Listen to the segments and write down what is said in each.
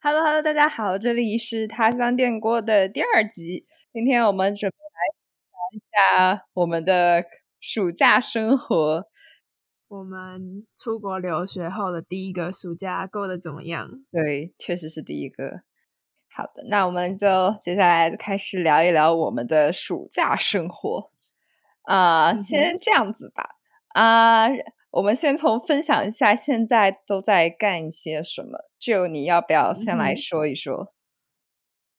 Hello Hello，大家好，这里是他乡电锅的第二集。今天我们准备来聊一下我们的暑假生活。我们出国留学后的第一个暑假过得怎么样？对，确实是第一个。好的，那我们就接下来开始聊一聊我们的暑假生活。啊，先这样子吧。啊，我们先从分享一下现在都在干一些什么。就你要不要先来说一说？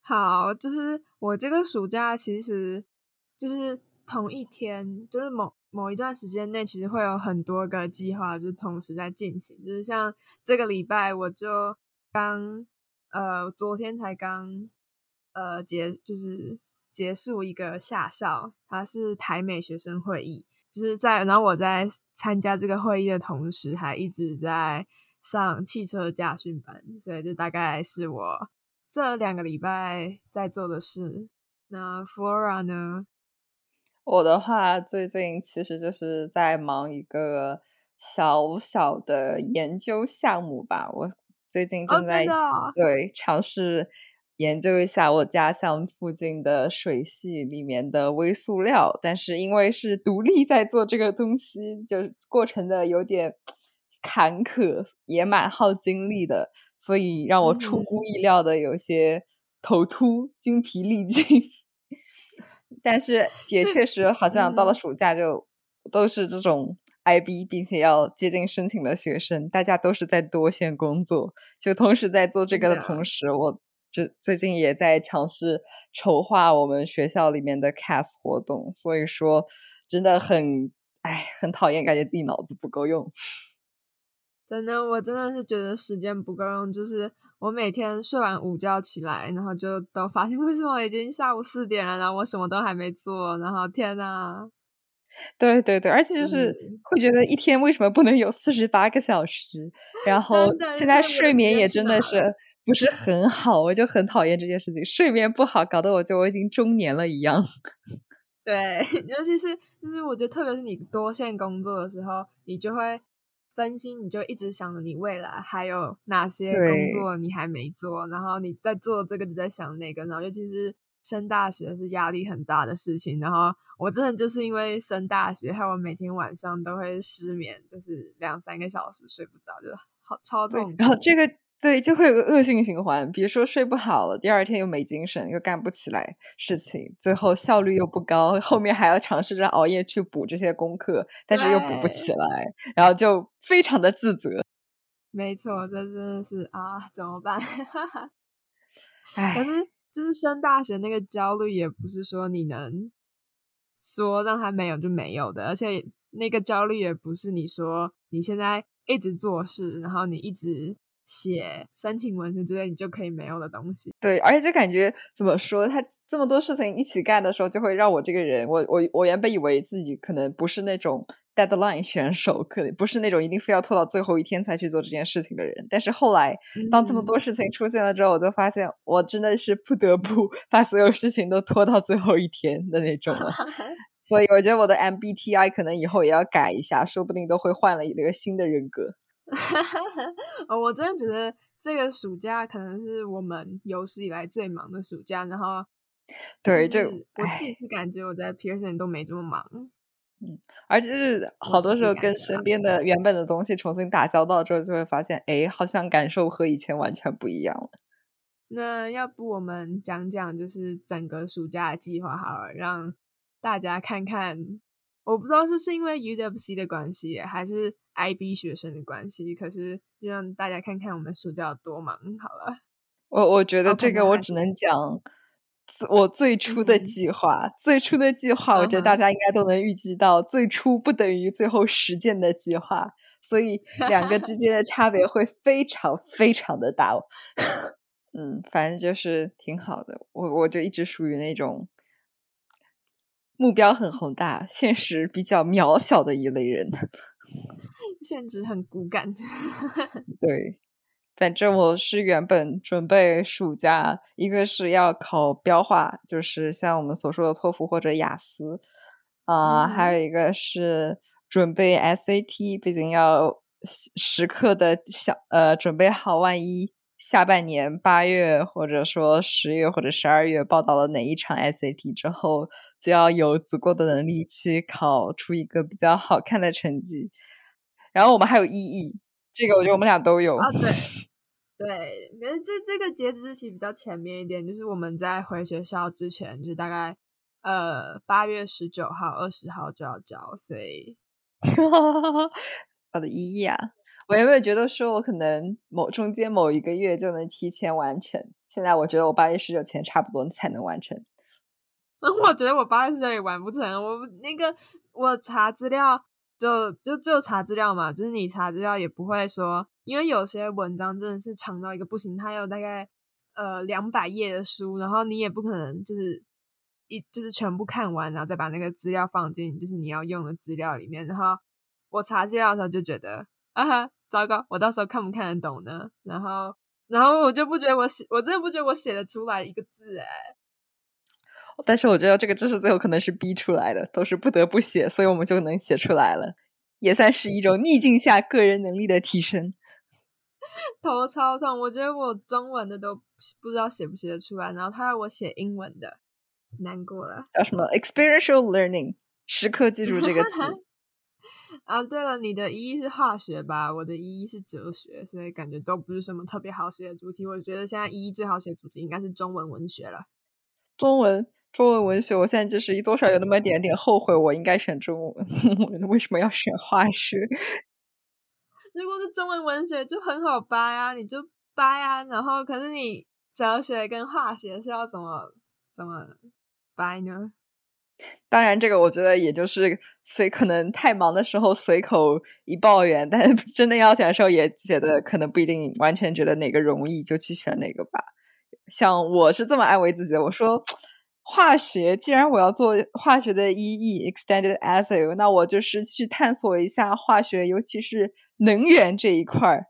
好，就是我这个暑假其实就是同一天，就是某某一段时间内，其实会有很多个计划，就是同时在进行。就是像这个礼拜，我就刚呃昨天才刚呃结，就是结束一个下校，它是台美学生会议，就是在然后我在参加这个会议的同时，还一直在。上汽车驾训班，所以这大概是我这两个礼拜在做的事。那 Flora 呢？我的话，最近其实就是在忙一个小小的研究项目吧。我最近正在对尝试研究一下我家乡附近的水系里面的微塑料，但是因为是独立在做这个东西，就过程的有点。坎坷也蛮耗精力的，所以让我出乎意料的有些头秃、精疲力尽。但是也确实好像到了暑假就都是这种 IB，并且要接近申请的学生，大家都是在多线工作。就同时在做这个的同时，我这最近也在尝试筹划我们学校里面的 CAS 活动。所以说，真的很哎，很讨厌，感觉自己脑子不够用。真的，我真的是觉得时间不够用。就是我每天睡完午觉起来，然后就都发现 为什么已经下午四点了，然后我什么都还没做。然后天呐，对对对，而且就是会觉得一天为什么不能有四十八个小时？然后现在睡眠也真的是不是很好，我就很讨厌这件事情。睡眠不好，搞得我就我已经中年了一样。对，尤其是就是我觉得，特别是你多线工作的时候，你就会。分心，你就一直想着你未来还有哪些工作你还没做，然后你在做这个，你在想那个，然后尤其是升大学是压力很大的事情。然后我真的就是因为升大学，害我每天晚上都会失眠，就是两三个小时睡不着，就好超重。然后这个。对，就会有个恶性循环。比如说睡不好了，第二天又没精神，又干不起来事情，最后效率又不高。后面还要尝试着熬夜去补这些功课，但是又补不起来，然后就非常的自责。没错，这真的是啊，怎么办？可是就是升大学那个焦虑，也不是说你能说让他没有就没有的，而且那个焦虑也不是你说你现在一直做事，然后你一直。写申请文书之类，你就可以没有的东西。对，而且就感觉怎么说，他这么多事情一起干的时候，就会让我这个人，我我我原本以为自己可能不是那种 deadline 选手，可能不是那种一定非要拖到最后一天才去做这件事情的人。但是后来，当这么多事情出现了之后，我就发现我真的是不得不 把所有事情都拖到最后一天的那种了。所以我觉得我的 MBTI 可能以后也要改一下，说不定都会换了一个新的人格。我真的觉得这个暑假可能是我们有史以来最忙的暑假。然后，对，就我自己是感觉我在 Pearson 都没这么忙。嗯，而且是好多时候跟身边的原本的东西重新打交道之后，就会发现，哎，好像感受和以前完全不一样了。那要不我们讲讲就是整个暑假的计划好了，让大家看看。我不知道是不是因为 UWC 的关系，还是 IB 学生的关系，可是就让大家看看我们暑假有多忙好了。我我觉得这个我只能讲我最初的计划，最初的计划，我觉得大家应该都能预计到，最初不等于最后实践的计划，所以两个之间的差别会非常非常的大。嗯，反正就是挺好的，我我就一直属于那种。目标很宏大，现实比较渺小的一类人，现实很骨感。对，反正我是原本准备暑假，一个是要考标化，就是像我们所说的托福或者雅思啊，还有一个是准备 SAT，毕竟要时刻的想呃准备好，万一下半年八月或者说十月或者十二月报道了哪一场 SAT 之后，就要有足够的能力去考出一个比较好看的成绩。然后我们还有 EE，这个我觉得我们俩都有啊。对，对，可是这这个截止日期比较前面一点，就是我们在回学校之前，就大概呃八月十九号、二十号就要交，所以 我的 EE 啊，我有没有觉得说我可能某中间某一个月就能提前完成？现在我觉得我八月十九前差不多才能完成。我觉得我八月十九也完不成，我那个我查资料。就就就查资料嘛，就是你查资料也不会说，因为有些文章真的是长到一个不行，它有大概呃两百页的书，然后你也不可能就是一就是全部看完，然后再把那个资料放进就是你要用的资料里面。然后我查资料的时候就觉得啊哈，糟糕，我到时候看不看得懂呢？然后然后我就不觉得我写，我真的不觉得我写得出来一个字哎。但是我觉得这个知识最后可能是逼出来的，都是不得不写，所以我们就能写出来了，也算是一种逆境下个人能力的提升。头超痛，我觉得我中文的都不知道写不写得出来，然后他要我写英文的，难过了。叫什么？experiential learning，时刻记住这个词。啊，对了，你的一是化学吧？我的一是哲学，所以感觉都不是什么特别好写的主题。我觉得现在一最好写的主题应该是中文文学了。中文。中文文学，我现在就是多少有那么一点点后悔，我应该选中文，为什么要选化学？如果是中文文学就很好掰啊，你就掰啊，然后可是你哲学跟化学是要怎么怎么掰呢？当然，这个我觉得也就是随可能太忙的时候随口一抱怨，但真的要选的时候也觉得可能不一定完全觉得哪个容易就去选哪个吧。像我是这么安慰自己的，我说。化学，既然我要做化学的 EE extended essay，那我就是去探索一下化学，尤其是能源这一块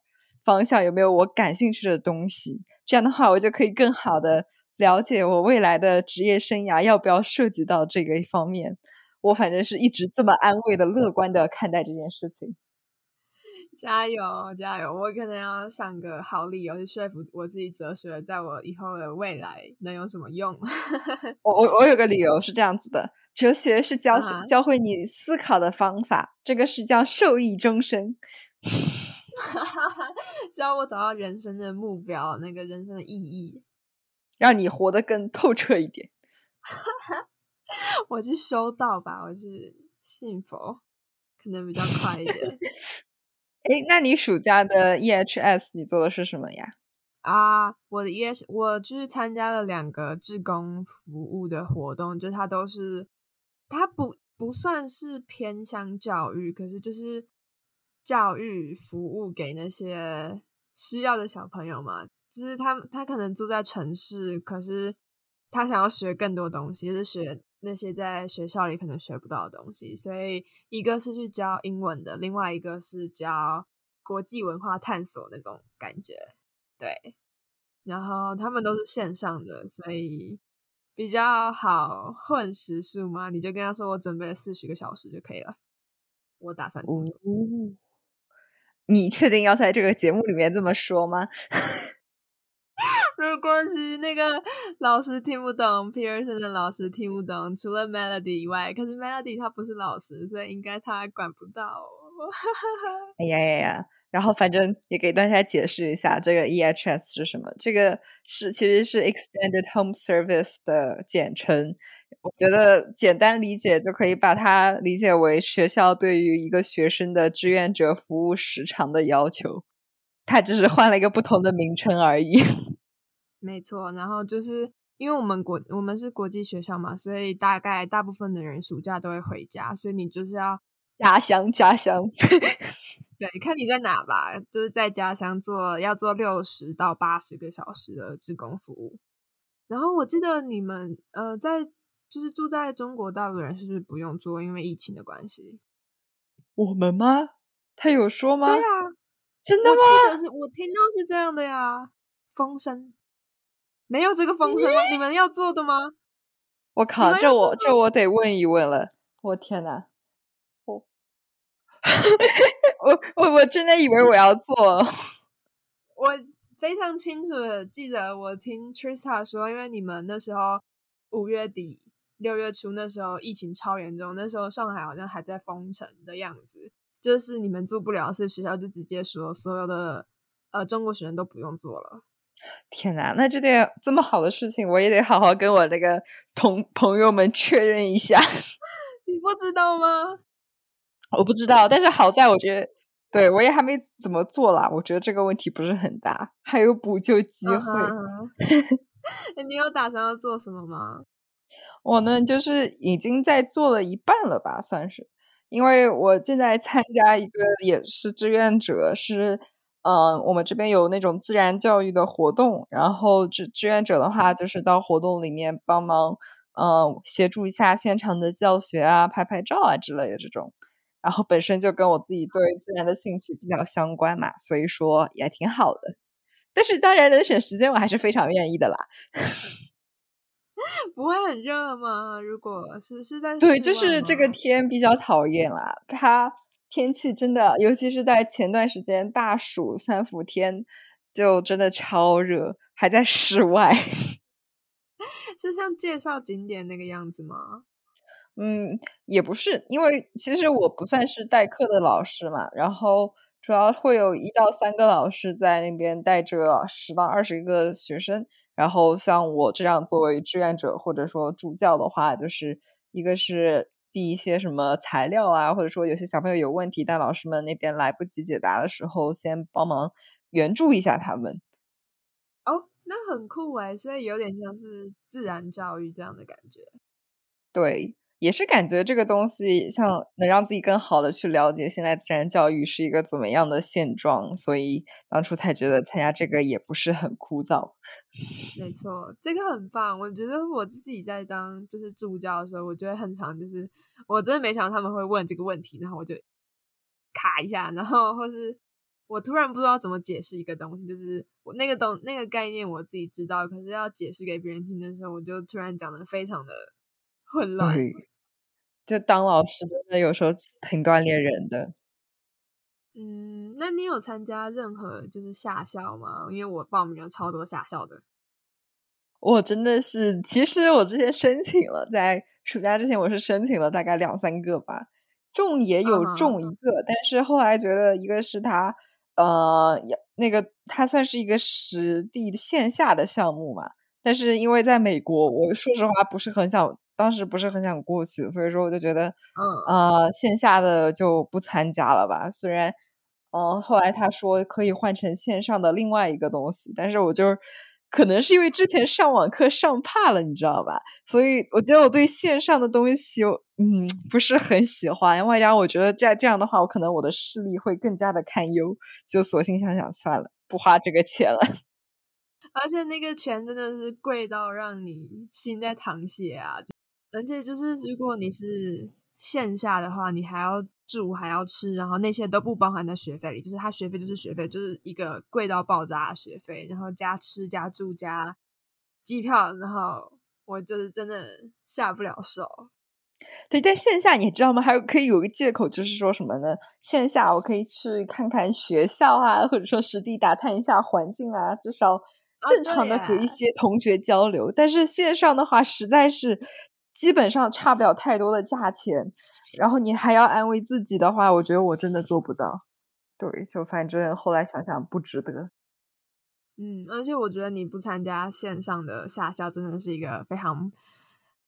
方向有没有我感兴趣的东西。这样的话，我就可以更好的了解我未来的职业生涯要不要涉及到这个一方面。我反正是一直这么安慰的、乐观的看待这件事情。加油，加油！我可能要想个好理由去说服我自己，哲学在我以后的未来能有什么用？我我我有个理由是这样子的：哲学是教教会你思考的方法，这个是叫受益终身。需要我找到人生的目标，那个人生的意义，让你活得更透彻一点。我去修道吧，我去信佛，可能比较快一点。哎，那你暑假的 EHS 你做的是什么呀？啊，我的 EH 我就是参加了两个志工服务的活动，就它都是它不不算是偏向教育，可是就是教育服务给那些需要的小朋友嘛，就是他他可能住在城市，可是他想要学更多东西，就是学。那些在学校里可能学不到的东西，所以一个是去教英文的，另外一个是教国际文化探索那种感觉，对。然后他们都是线上的，所以比较好混时数嘛。你就跟他说我准备了四十个小时就可以了。我打算这么做。你确定要在这个节目里面这么说吗？没有关系，那个老师听不懂，Pearson 的老师听不懂，除了 Melody 以外，可是 Melody 他不是老师，所以应该他管不到。哎呀呀呀！然后反正也给大家解释一下，这个 EHS 是什么？这个是其实是 Extended Home Service 的简称。我觉得简单理解就可以把它理解为学校对于一个学生的志愿者服务时长的要求，它只是换了一个不同的名称而已。没错，然后就是因为我们国我们是国际学校嘛，所以大概大部分的人暑假都会回家，所以你就是要家乡家乡，对，看你在哪吧，就是在家乡做要做六十到八十个小时的职工服务。然后我记得你们呃在就是住在中国大陆的人是不是不用做，因为疫情的关系？我们吗？他有说吗？对啊，真的吗？我记得是我听到是这样的呀，风声。没有这个风声吗？你们要做的吗？我靠，这我这我得问一问了。我天呐，我 我我我真的以为我要做。我非常清楚的记得，我听 Trista 说，因为你们那时候五月底六月初那时候疫情超严重，那时候上海好像还在封城的样子，就是你们做不了，是学校就直接说所有的呃中国学生都不用做了。天哪，那这件这么好的事情，我也得好好跟我那个同朋友们确认一下。你不知道吗？我不知道，但是好在我觉得，对我也还没怎么做啦。我觉得这个问题不是很大，还有补救机会。你有打算要做什么吗？我呢，就是已经在做了一半了吧，算是，因为我正在参加一个也是志愿者，是。嗯，我们这边有那种自然教育的活动，然后志志愿者的话，就是到活动里面帮忙，嗯，协助一下现场的教学啊、拍拍照啊之类的这种。然后本身就跟我自己对自然的兴趣比较相关嘛，所以说也挺好的。但是当然能省时间，我还是非常愿意的啦。不会很热吗？如果是是在对，就是这个天比较讨厌啦，它。天气真的，尤其是在前段时间大暑三伏天，就真的超热，还在室外。是像介绍景点那个样子吗？嗯，也不是，因为其实我不算是代课的老师嘛，然后主要会有一到三个老师在那边带着十到二十个学生，然后像我这样作为志愿者或者说助教的话，就是一个是。递一些什么材料啊，或者说有些小朋友有问题，但老师们那边来不及解答的时候，先帮忙援助一下他们。哦，那很酷哎，所以有点像是自然教育这样的感觉。对，也是感觉这个东西像能让自己更好的去了解现在自然教育是一个怎么样的现状，所以当初才觉得参加这个也不是很枯燥。没错，这个很棒。我觉得我自己在当就是助教的时候，我觉得很常就是我真的没想到他们会问这个问题，然后我就卡一下，然后或是我突然不知道怎么解释一个东西，就是我那个东那个概念我自己知道，可是要解释给别人听的时候，我就突然讲的非常的混乱。就当老师真的有时候挺锻炼人的。嗯，那你有参加任何就是夏校吗？因为我报名了超多夏校的。我真的是，其实我之前申请了，在暑假之前我是申请了大概两三个吧，中也有中一个，但是后来觉得一个是他呃，那个他算是一个实地线下的项目嘛，但是因为在美国，我说实话不是很想，当时不是很想过去，所以说我就觉得，嗯呃，线下的就不参加了吧，虽然。嗯，后来他说可以换成线上的另外一个东西，但是我就是可能是因为之前上网课上怕了，你知道吧？所以我觉得我对线上的东西，嗯，不是很喜欢。外加我觉得这这样的话，我可能我的视力会更加的堪忧，就索性想想算了，不花这个钱了。而且那个钱真的是贵到让你心在淌血啊！而且就是如果你是线下的话，你还要。住还要吃，然后那些都不包含在学费里，就是他学费就是学费，就是一个贵到爆炸的学费，然后加吃加住加机票，然后我就是真的下不了手。对，在线下你知道吗？还有可以有个借口，就是说什么呢？线下我可以去看看学校啊，或者说实地打探一下环境啊，至少正常的和一些同学交流。但是线上的话，实在是。基本上差不了太多的价钱，然后你还要安慰自己的话，我觉得我真的做不到。对，就反正后来想想不值得。嗯，而且我觉得你不参加线上的夏校真的是一个非常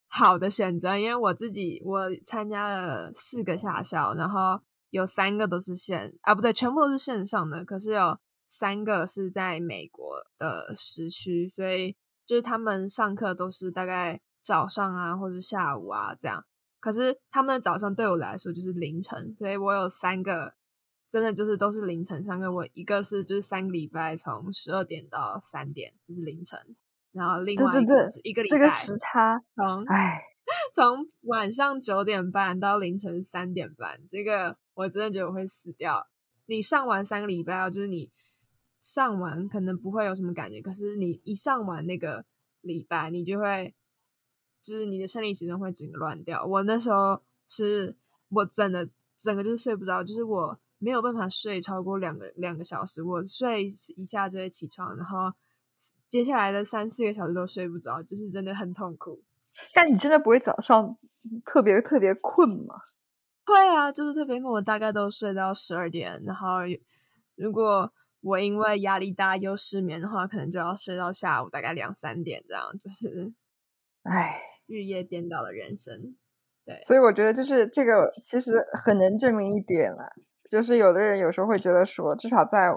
好的选择，因为我自己我参加了四个夏校，然后有三个都是线啊，不对，全部都是线上的，可是有三个是在美国的时区，所以就是他们上课都是大概。早上啊，或者下午啊，这样。可是他们的早上对我来说就是凌晨，所以我有三个，真的就是都是凌晨上课。我一个是就是三个礼拜从十二点到三点，就是凌晨。然后另外一个是一个礼拜，这个时差，从哎，从晚上九点半到凌晨三点半，这个我真的觉得我会死掉。你上完三个礼拜，就是你上完可能不会有什么感觉，可是你一上完那个礼拜，你就会。就是你的生理时钟会整个乱掉。我那时候是我真的整个就是睡不着，就是我没有办法睡超过两个两个小时，我睡一下就会起床，然后接下来的三四个小时都睡不着，就是真的很痛苦。但你真的不会早上特别特别困吗？会啊，就是特别困，我大概都睡到十二点，然后如果我因为压力大又失眠的话，可能就要睡到下午大概两三点这样，就是，唉，日夜颠倒的人生。对，所以我觉得就是这个其实很能证明一点了，就是有的人有时候会觉得说，至少在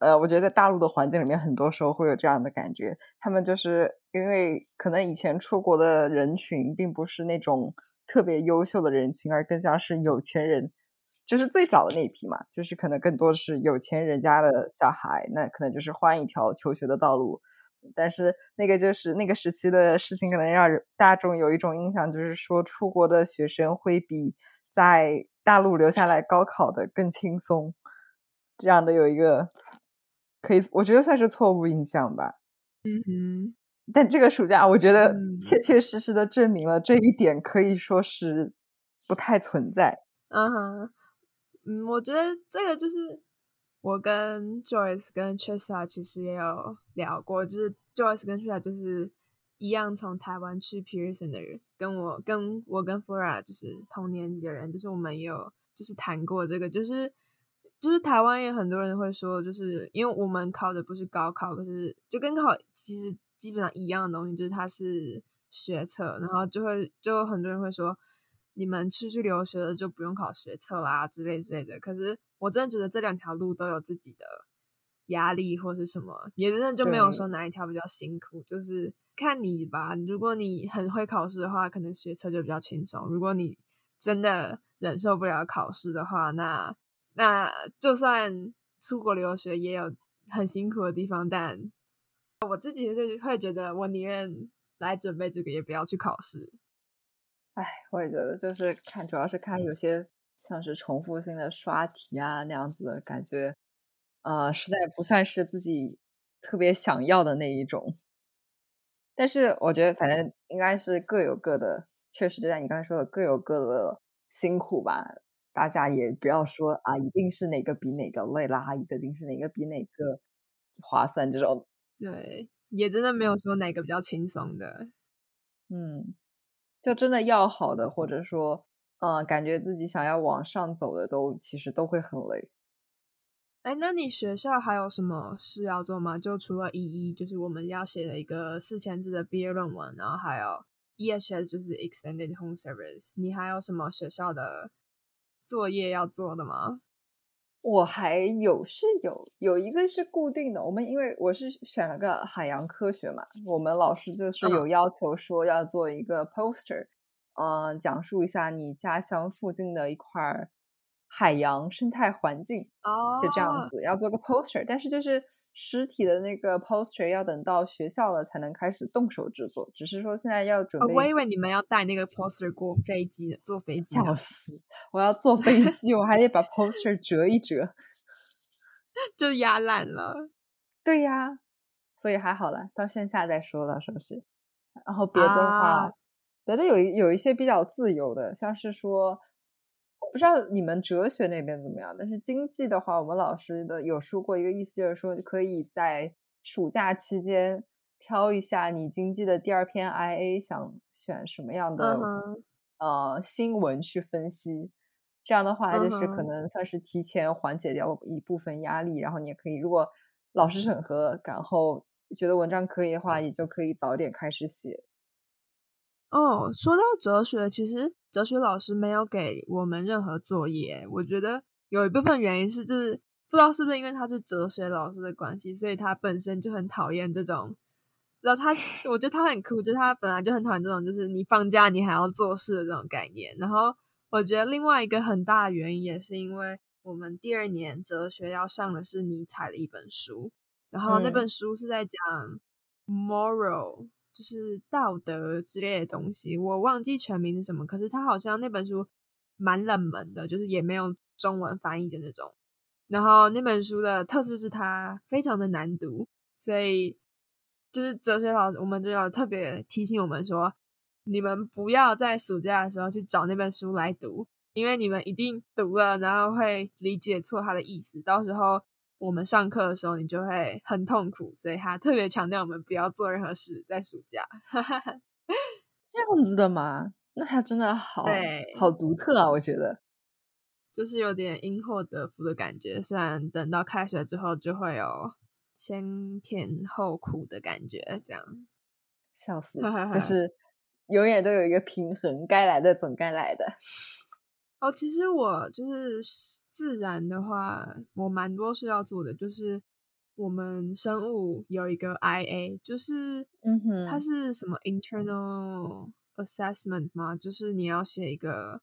呃，我觉得在大陆的环境里面，很多时候会有这样的感觉，他们就是因为可能以前出国的人群并不是那种特别优秀的人群，而更像是有钱人。就是最早的那一批嘛，就是可能更多是有钱人家的小孩，那可能就是换一条求学的道路。但是那个就是那个时期的事情，可能让大众有一种印象，就是说出国的学生会比在大陆留下来高考的更轻松，这样的有一个可以，我觉得算是错误印象吧。嗯哼。但这个暑假，我觉得切切实实的证明了这一点，可以说是不太存在。嗯哼。嗯，我觉得这个就是我跟 Joyce 跟 Chesa 其实也有聊过，就是 Joyce 跟 Chesa 就是一样从台湾去 Pearson 的人，跟我跟我跟 Flora 就是同年级的人，就是我们也有就是谈过这个，就是就是台湾也很多人会说，就是因为我们考的不是高考，可是就跟考其实基本上一样的东西，就是它是学测，然后就会就很多人会说。你们出去留学了就不用考学测啦之类之类的。可是我真的觉得这两条路都有自己的压力或是什么，也真的就没有说哪一条比较辛苦，就是看你吧。如果你很会考试的话，可能学测就比较轻松；如果你真的忍受不了考试的话，那那就算出国留学也有很辛苦的地方。但我自己就是会觉得，我宁愿来准备这个，也不要去考试。哎，我也觉得，就是看，主要是看有些像是重复性的刷题啊那样子的感觉，呃，实在不算是自己特别想要的那一种。但是我觉得，反正应该是各有各的，确实就像你刚才说的，各有各的辛苦吧。大家也不要说啊，一定是哪个比哪个累啦，一定是哪个比哪个划算这种。对，也真的没有说哪个比较轻松的。嗯。就真的要好的，或者说，嗯，感觉自己想要往上走的，都其实都会很累。哎，那你学校还有什么事要做吗？就除了一一，就是我们要写的一个四千字的毕业论文，然后还有 EHS，就是 Extended Home Service，你还有什么学校的作业要做的吗？我还有是有有一个是固定的，我们因为我是选了个海洋科学嘛，我们老师就是有要求说要做一个 poster，嗯，讲述一下你家乡附近的一块。海洋生态环境哦，就这样子要做个 poster，但是就是实体的那个 poster 要等到学校了才能开始动手制作。只是说现在要准备，我以为你们要带那个 poster 过飞机，坐飞机。笑死！我要坐飞机，我还得把 poster 折一折，就压烂了。对呀，所以还好了，到线下再说了，是不是？然后别的话，别的有有一些比较自由的，像是说。不知道你们哲学那边怎么样，但是经济的话，我们老师的有说过一个意思，就是说可以在暑假期间挑一下你经济的第二篇 IA，想选什么样的呃新闻去分析，这样的话就是可能算是提前缓解掉一部分压力，然后你也可以，如果老师审核，然后觉得文章可以的话，也就可以早点开始写。哦，说到哲学，其实哲学老师没有给我们任何作业。我觉得有一部分原因是，就是不知道是不是因为他是哲学老师的关系，所以他本身就很讨厌这种。然后他，我觉得他很酷，就他本来就很讨厌这种，就是你放假你还要做事的这种概念。然后我觉得另外一个很大的原因也是因为我们第二年哲学要上的是尼采的一本书，然后那本书是在讲 moral。就是道德之类的东西，我忘记全名是什么。可是他好像那本书蛮冷门的，就是也没有中文翻译的那种。然后那本书的特色是它非常的难读，所以就是哲学老师，我们就要特别提醒我们说，你们不要在暑假的时候去找那本书来读，因为你们一定读了，然后会理解错他的意思，到时候我们上课的时候你就会很痛苦，所以他特别强调我们不要做任何事在暑假。这样子的吗？那他真的好好独特啊！我觉得就是有点因祸得福的感觉。虽然等到开学之后就会有先甜后苦的感觉，这样笑死，就是永远都有一个平衡，该来的总该来的。哦，其实我就是自然的话，我蛮多事要做的，就是我们生物有一个 IA，就是嗯哼，它是什么 internal。assessment 吗？就是你要写一个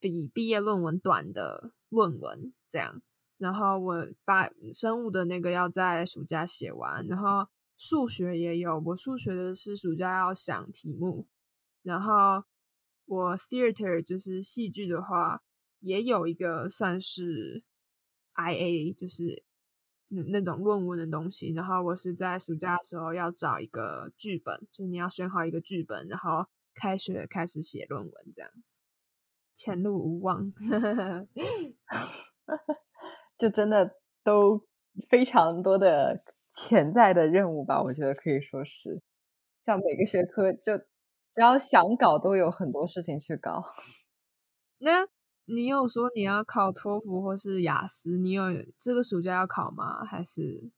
比毕业论文短的论文，这样。然后我把生物的那个要在暑假写完，然后数学也有。我数学的是暑假要想题目，然后我 theater 就是戏剧的话，也有一个算是 IA，就是那那种论文的东西。然后我是在暑假的时候要找一个剧本，就你要选好一个剧本，然后。开学开始写论文，这样前路无望，就真的都非常多的潜在的任务吧。我觉得可以说是，像每个学科，就只要想搞，都有很多事情去搞。那你有说你要考托福或是雅思？你有这个暑假要考吗？还是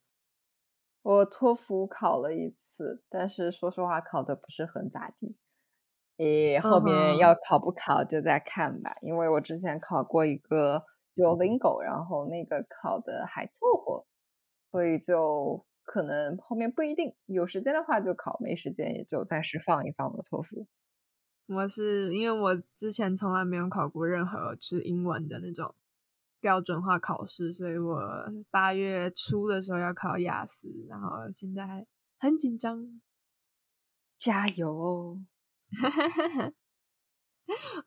我托福考了一次，但是说实话，考的不是很咋地。诶，后面要考不考就再看吧，因为我之前考过一个 Duolingo，然后那个考的还凑合，所以就可能后面不一定有时间的话就考，没时间也就暂时放一放了托福。我是因为我之前从来没有考过任何是英文的那种标准化考试，所以我八月初的时候要考雅思，然后现在很紧张，加油！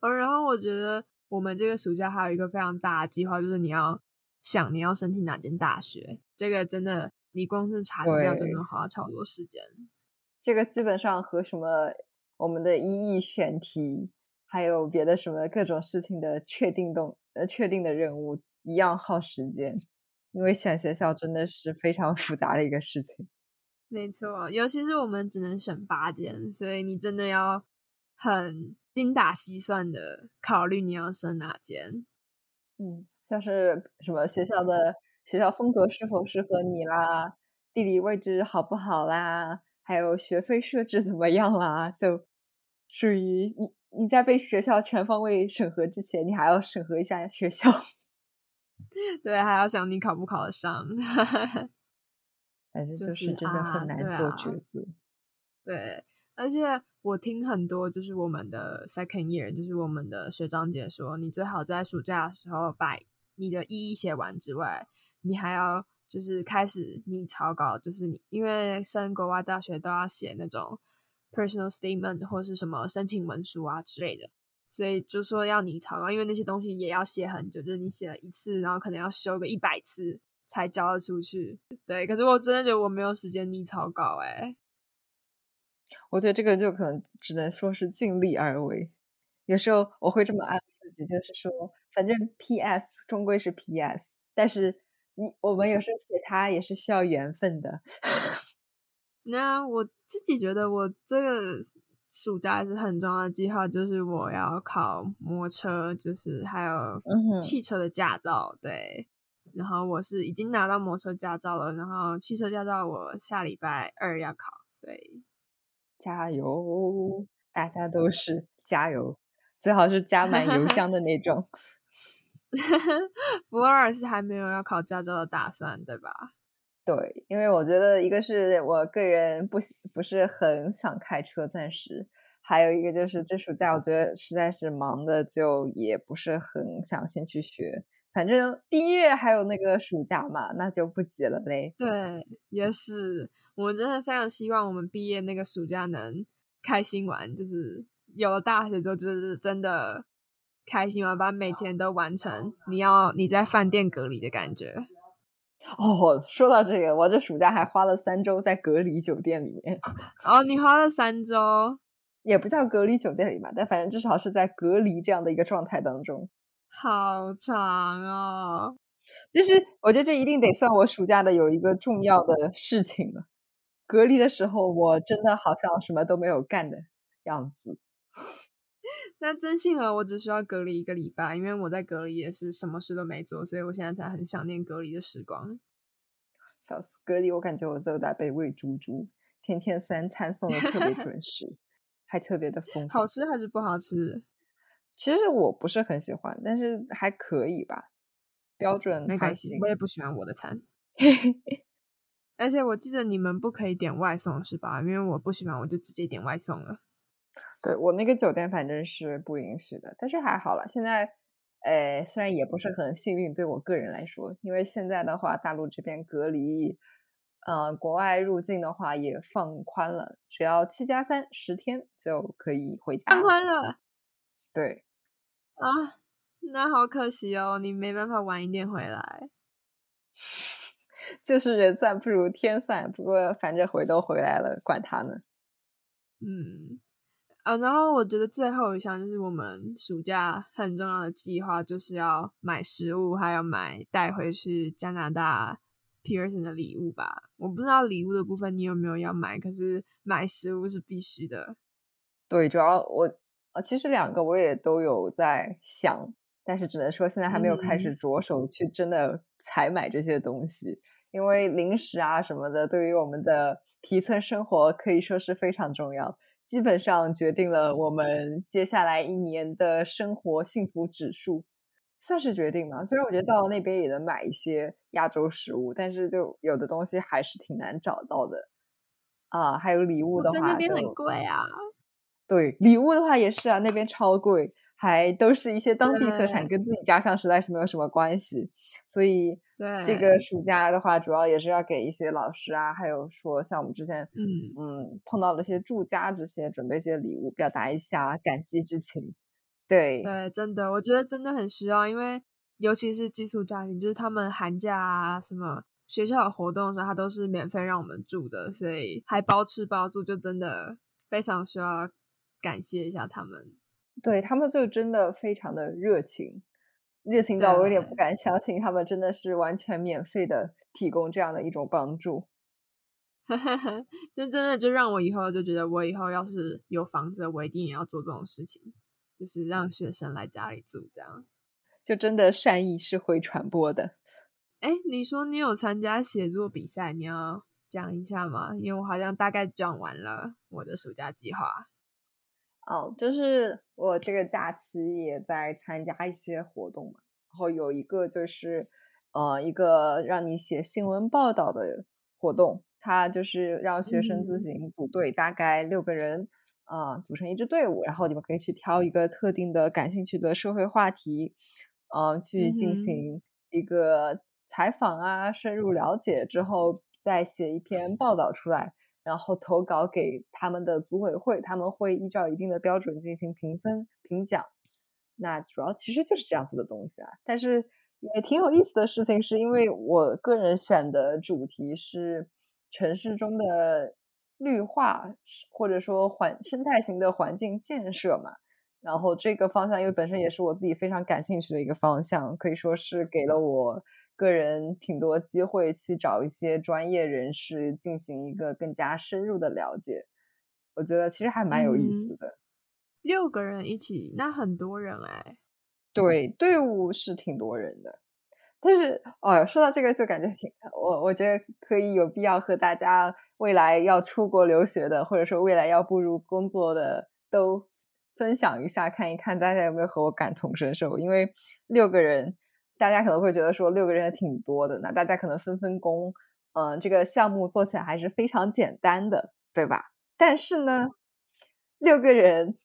哦，然后我觉得我们这个暑假还有一个非常大的计划，就是你要想你要申请哪间大学。这个真的，你光是查资料就能花超多时间。这个基本上和什么我们的一亿选题，还有别的什么各种事情的确定动呃确定的任务一样耗时间，因为选学校真的是非常复杂的一个事情。没错，尤其是我们只能选八间，所以你真的要。很精打细算的考虑你要升哪间，嗯，像是什么学校的学校风格是否适合你啦，地理位置好不好啦，还有学费设置怎么样啦，就属于你你在被学校全方位审核之前，你还要审核一下学校，对，还要想你考不考得上，反正就是真的很难做抉择，对，而且。我听很多就是我们的 second year，就是我们的学长姐说，你最好在暑假的时候把你的一一写完之外，你还要就是开始你草稿，就是你因为升国外大学都要写那种 personal statement 或是什么申请文书啊之类的，所以就说要你草稿，因为那些东西也要写很久，就是你写了一次，然后可能要修个一百次才交得出去。对，可是我真的觉得我没有时间拟草稿，哎。我觉得这个就可能只能说是尽力而为。有时候我会这么安慰自己，就是说，反正 P.S. 终归是 P.S. 但是你我们有时候写它也是需要缘分的。那我自己觉得，我这个暑假是很重要的计划，就是我要考摩托车，就是还有汽车的驾照。对，然后我是已经拿到摩托车驾照了，然后汽车驾照我下礼拜二要考，所以。加油！大家都是加油，最好是加满油箱的那种。福尔是还没有要考驾照的打算，对吧？对，因为我觉得一个是我个人不不是很想开车，暂时；还有一个就是这暑假我觉得实在是忙的，就也不是很想先去学。反正毕业还有那个暑假嘛，那就不急了嘞。对，也是。我真的非常希望我们毕业那个暑假能开心玩，就是有了大学之后，就是真的开心吗，把每天都完成。你要你在饭店隔离的感觉。哦，说到这个，我这暑假还花了三周在隔离酒店里面。哦，你花了三周？也不叫隔离酒店里吧，但反正至少是在隔离这样的一个状态当中。好长哦！就是我觉得这一定得算我暑假的有一个重要的事情了。隔离的时候，我真的好像什么都没有干的样子。那真幸好我只需要隔离一个礼拜，因为我在隔离也是什么事都没做，所以我现在才很想念隔离的时光。笑死！隔离我感觉我都在被喂猪猪，天天三餐送的特别 准时，还特别的丰富。好吃还是不好吃？其实我不是很喜欢，但是还可以吧，标准还行。我也不喜欢我的餐，而且我记得你们不可以点外送是吧？因为我不喜欢，我就直接点外送了。对我那个酒店反正是不允许的，但是还好了。现在，呃，虽然也不是很幸运，对我个人来说，因为现在的话，大陆这边隔离，呃，国外入境的话也放宽了，只要七加三十天就可以回家。放宽了。对。啊，那好可惜哦，你没办法晚一点回来。就是人算不如天算，不过反正回都回来了，管他呢。嗯。啊，然后我觉得最后一项就是我们暑假很重要的计划，就是要买食物，还要买带回去加拿大 Pearson 的礼物吧。我不知道礼物的部分你有没有要买，可是买食物是必须的。对，主要我呃，其实两个我也都有在想，但是只能说现在还没有开始着手去真的采买这些东西，因为零食啊什么的，对于我们的皮层生活可以说是非常重要。基本上决定了我们接下来一年的生活幸福指数，算是决定吗？虽然我觉得到了那边也能买一些亚洲食物，但是就有的东西还是挺难找到的啊。还有礼物的话，那边很贵啊。对，礼物的话也是啊，那边超贵。还都是一些当地特产，跟自己家乡实在是没有什么关系，所以这个暑假的话，主要也是要给一些老师啊，还有说像我们之前嗯嗯碰到了一些住家这些，准备一些礼物，表达一下感激之情。对对，真的，我觉得真的很需要，因为尤其是寄宿家庭，就是他们寒假啊什么学校有活动的时候，他都是免费让我们住的，所以还包吃包住，就真的非常需要感谢一下他们。对他们就真的非常的热情，热情到我有点不敢相信，他们真的是完全免费的提供这样的一种帮助。这真的就让我以后就觉得，我以后要是有房子，我一定也要做这种事情，就是让学生来家里住，这样就真的善意是会传播的。哎，你说你有参加写作比赛，你要讲一下吗？因为我好像大概讲完了我的暑假计划。哦，就是我这个假期也在参加一些活动嘛，然后有一个就是呃一个让你写新闻报道的活动，它就是让学生自行组队，大概六个人啊组成一支队伍，然后你们可以去挑一个特定的感兴趣的社会话题，嗯，去进行一个采访啊，深入了解之后再写一篇报道出来。然后投稿给他们的组委会，他们会依照一定的标准进行评分评奖。那主要其实就是这样子的东西啊。但是也挺有意思的事情，是因为我个人选的主题是城市中的绿化，或者说环生态型的环境建设嘛。然后这个方向，因为本身也是我自己非常感兴趣的一个方向，可以说是给了我。个人挺多机会去找一些专业人士进行一个更加深入的了解，我觉得其实还蛮有意思的。六个人一起，那很多人哎。对，队伍是挺多人的，但是哦，说到这个就感觉挺我我觉得可以有必要和大家未来要出国留学的，或者说未来要步入工作的都分享一下，看一看大家有没有和我感同身受，因为六个人。大家可能会觉得说六个人挺多的，那大家可能分分工，嗯，这个项目做起来还是非常简单的，对吧？但是呢，六个人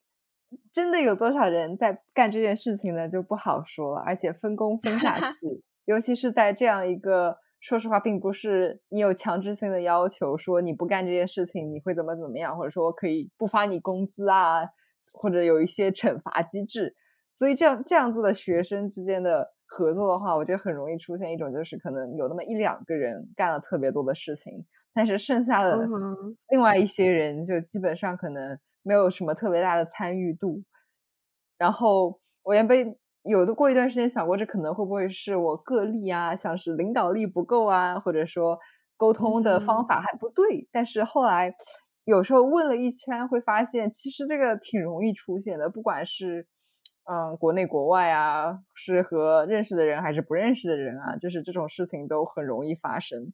真的有多少人在干这件事情呢？就不好说了。而且分工分下 去，尤其是在这样一个，说实话，并不是你有强制性的要求，说你不干这件事情你会怎么怎么样，或者说可以不发你工资啊，或者有一些惩罚机制。所以这样这样子的学生之间的。合作的话，我觉得很容易出现一种，就是可能有那么一两个人干了特别多的事情，但是剩下的另外一些人就基本上可能没有什么特别大的参与度。然后我原本有的过一段时间想过，这可能会不会是我个例啊，像是领导力不够啊，或者说沟通的方法还不对。但是后来有时候问了一圈，会发现其实这个挺容易出现的，不管是嗯国内国外啊，是和认识的人还是不认识的人啊，就是这种事情都很容易发生。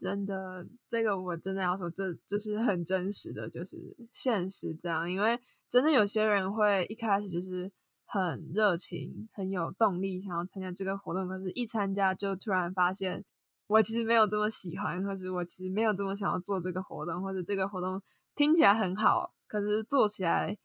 真的，这个我真的要说，这就是很真实的，就是现实这样，因为。真的有些人会一开始就是很热情、很有动力，想要参加这个活动，可是，一参加就突然发现，我其实没有这么喜欢，或者我其实没有这么想要做这个活动，或者这个活动听起来很好，可是做起来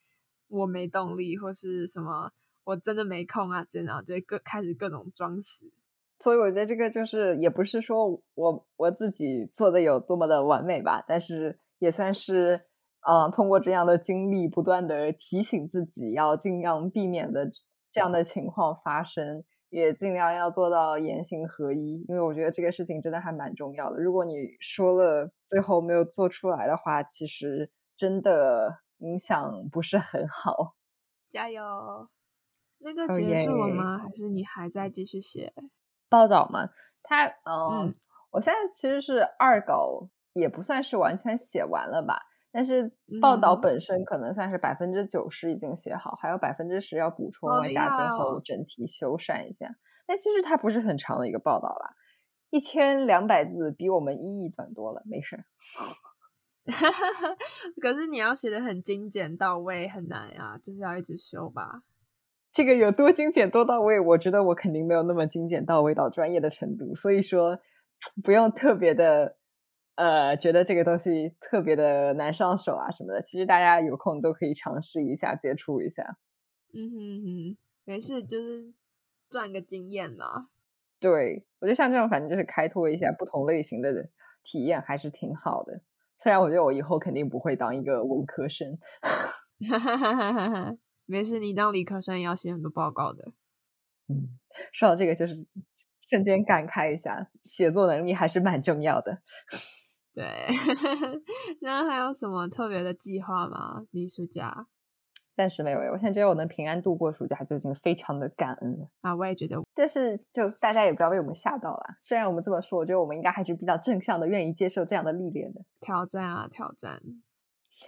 我没动力，或是什么，我真的没空啊，真的就各开始各种装死。所以我觉得这个就是也不是说我我自己做的有多么的完美吧，但是也算是。嗯，通过这样的经历，不断的提醒自己要尽量避免的这样的情况发生，也尽量要做到言行合一。因为我觉得这个事情真的还蛮重要的。如果你说了，最后没有做出来的话，其实真的影响不是很好。加油！那个结束了吗？还是你还在继续写报道吗？他嗯，我现在其实是二稿，也不算是完全写完了吧。但是报道本身可能算是百分之九十已经写好，还有百分之十要补充、加最后整体修缮一下。但其实它不是很长的一个报道啦，一千两百字比我们一亿短多了，没事。可是你要写的很精简到位很难啊，就是要一直修吧。这个有多精简多到位？我觉得我肯定没有那么精简到位到专业的程度，所以说不用特别的。呃，觉得这个东西特别的难上手啊什么的，其实大家有空都可以尝试一下，接触一下。嗯哼哼，没事，就是赚个经验嘛。对，我觉得像这种，反正就是开拓一下不同类型的体验，还是挺好的。虽然我觉得我以后肯定不会当一个文科生。没事，你当理科生也要写很多报告的。嗯，说到这个，就是瞬间感慨一下，写作能力还是蛮重要的。对，那还有什么特别的计划吗？离暑假暂时没有。我现在觉得我能平安度过暑假就已经非常的感恩了啊！我也觉得，但是就大家也不要被我们吓到了。虽然我们这么说，我觉得我们应该还是比较正向的，愿意接受这样的历练的挑战啊，挑战。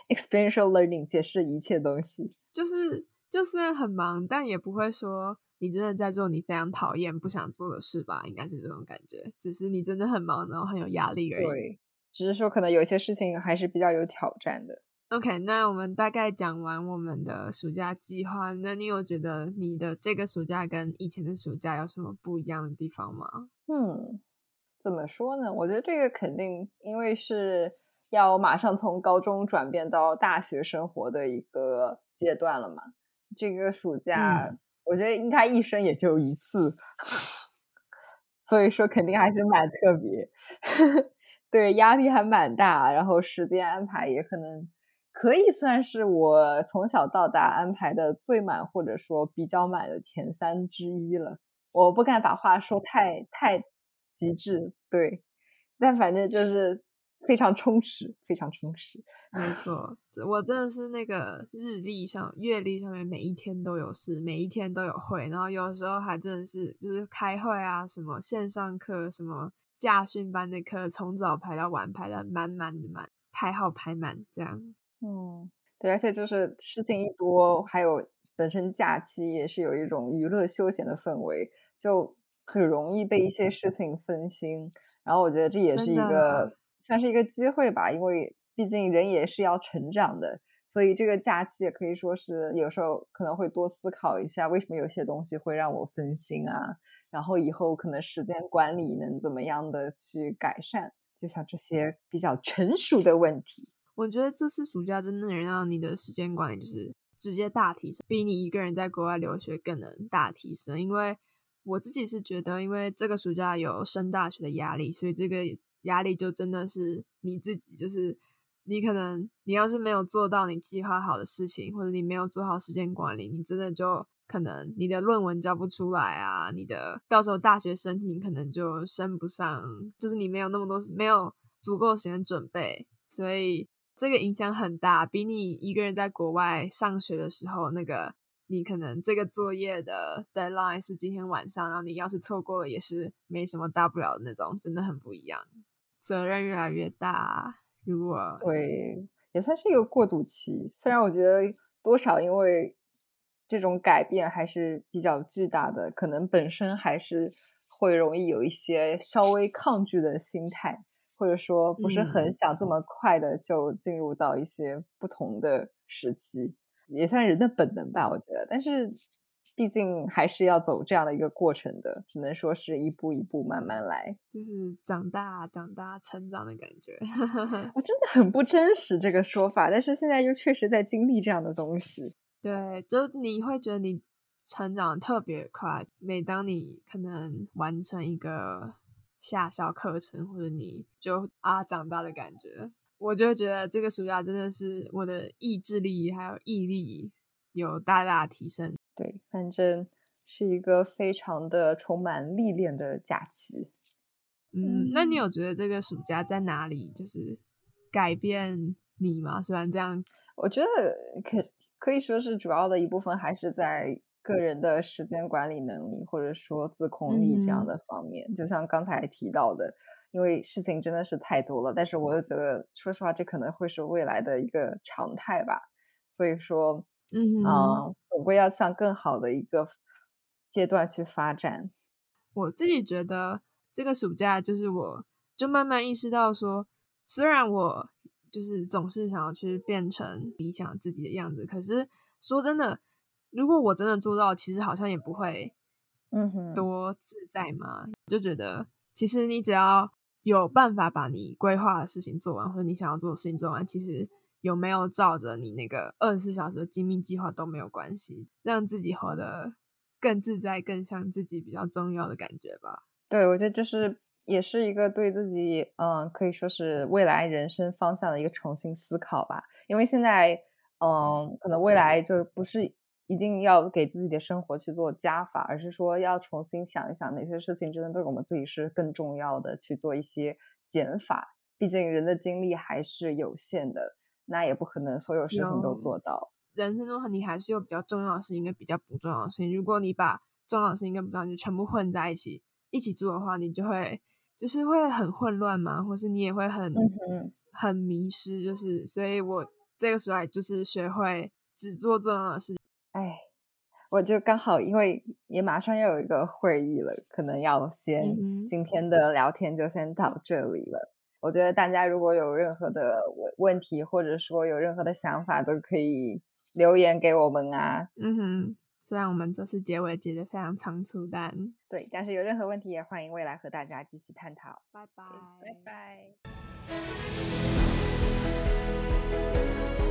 Experiential learning 解释一切东西，就是就算很忙，但也不会说你真的在做你非常讨厌、不想做的事吧？应该是这种感觉，只是你真的很忙，然后很有压力而已。对。只是说，可能有些事情还是比较有挑战的。OK，那我们大概讲完我们的暑假计划。那你有觉得你的这个暑假跟以前的暑假有什么不一样的地方吗？嗯，怎么说呢？我觉得这个肯定，因为是要马上从高中转变到大学生活的一个阶段了嘛。这个暑假，我觉得应该一生也就一次，所以说肯定还是蛮特别。对，压力还蛮大，然后时间安排也可能可以算是我从小到大安排的最满或者说比较满的前三之一了。我不敢把话说太太极致，对，但反正就是非常充实，非常充实。没错，我真的是那个日历上、月历上面每一天都有事，每一天都有会，然后有时候还真的是就是开会啊，什么线上课什么。驾训班的课从早排到晚，排的满满的满，排号排满这样。嗯，对，而且就是事情一多，还有本身假期也是有一种娱乐休闲的氛围，就很容易被一些事情分心。然后我觉得这也是一个算是一个机会吧，因为毕竟人也是要成长的，所以这个假期也可以说是有时候可能会多思考一下，为什么有些东西会让我分心啊。然后以后可能时间管理能怎么样的去改善？就像这些比较成熟的问题，我觉得这次暑假真的能让你的时间管理就是直接大提升，比你一个人在国外留学更能大提升。因为我自己是觉得，因为这个暑假有升大学的压力，所以这个压力就真的是你自己，就是你可能你要是没有做到你计划好的事情，或者你没有做好时间管理，你真的就。可能你的论文交不出来啊，你的到时候大学申请可能就升不上，就是你没有那么多没有足够时间准备，所以这个影响很大，比你一个人在国外上学的时候，那个你可能这个作业的 deadline 是今天晚上，然后你要是错过了，也是没什么大不了的那种，真的很不一样，责任越来越大。如果对，也算是一个过渡期，虽然我觉得多少因为。这种改变还是比较巨大的，可能本身还是会容易有一些稍微抗拒的心态，或者说不是很想这么快的就进入到一些不同的时期，也算人的本能吧，我觉得。但是毕竟还是要走这样的一个过程的，只能说是一步一步慢慢来，就是长大、长大、成长的感觉。我 真的很不真实这个说法，但是现在又确实在经历这样的东西。对，就你会觉得你成长特别快。每当你可能完成一个下校课程，或者你就啊长大的感觉，我就觉得这个暑假真的是我的意志力还有毅力有大大提升。对，反正是一个非常的充满历练的假期。嗯，那你有觉得这个暑假在哪里就是改变你吗？虽然这样，我觉得可。可以说是主要的一部分还是在个人的时间管理能力，或者说自控力这样的方面。就像刚才提到的，因为事情真的是太多了，但是我又觉得，说实话，这可能会是未来的一个常态吧。所以说，嗯，总归要向更好的一个阶段去发展。我自己觉得，这个暑假就是我就慢慢意识到说，虽然我。就是总是想要去变成理想自己的样子，可是说真的，如果我真的做到，其实好像也不会，嗯哼，多自在嘛。就觉得其实你只要有办法把你规划的事情做完，或者你想要做的事情做完，其实有没有照着你那个二十四小时的精密计划都没有关系，让自己活得更自在、更像自己比较重要的感觉吧。对，我觉得就是。也是一个对自己，嗯，可以说是未来人生方向的一个重新思考吧。因为现在，嗯，可能未来就不是一定要给自己的生活去做加法，而是说要重新想一想哪些事情真的对我们自己是更重要的，去做一些减法。毕竟人的精力还是有限的，那也不可能所有事情都做到。人生中你还是有比较重要的事情跟比较不重要的事情。如果你把重要的事情跟不重要的全部混在一起一起做的话，你就会。就是会很混乱嘛，或是你也会很很迷失，就是所以，我这个时候就是学会只做重要的事。哎，我就刚好因为也马上要有一个会议了，可能要先今天的聊天就先到这里了。我觉得大家如果有任何的问问题，或者说有任何的想法，都可以留言给我们啊。嗯哼。虽然我们这次结尾结得非常仓促，但对，但是有任何问题也欢迎未来和大家继续探讨。拜拜，拜拜。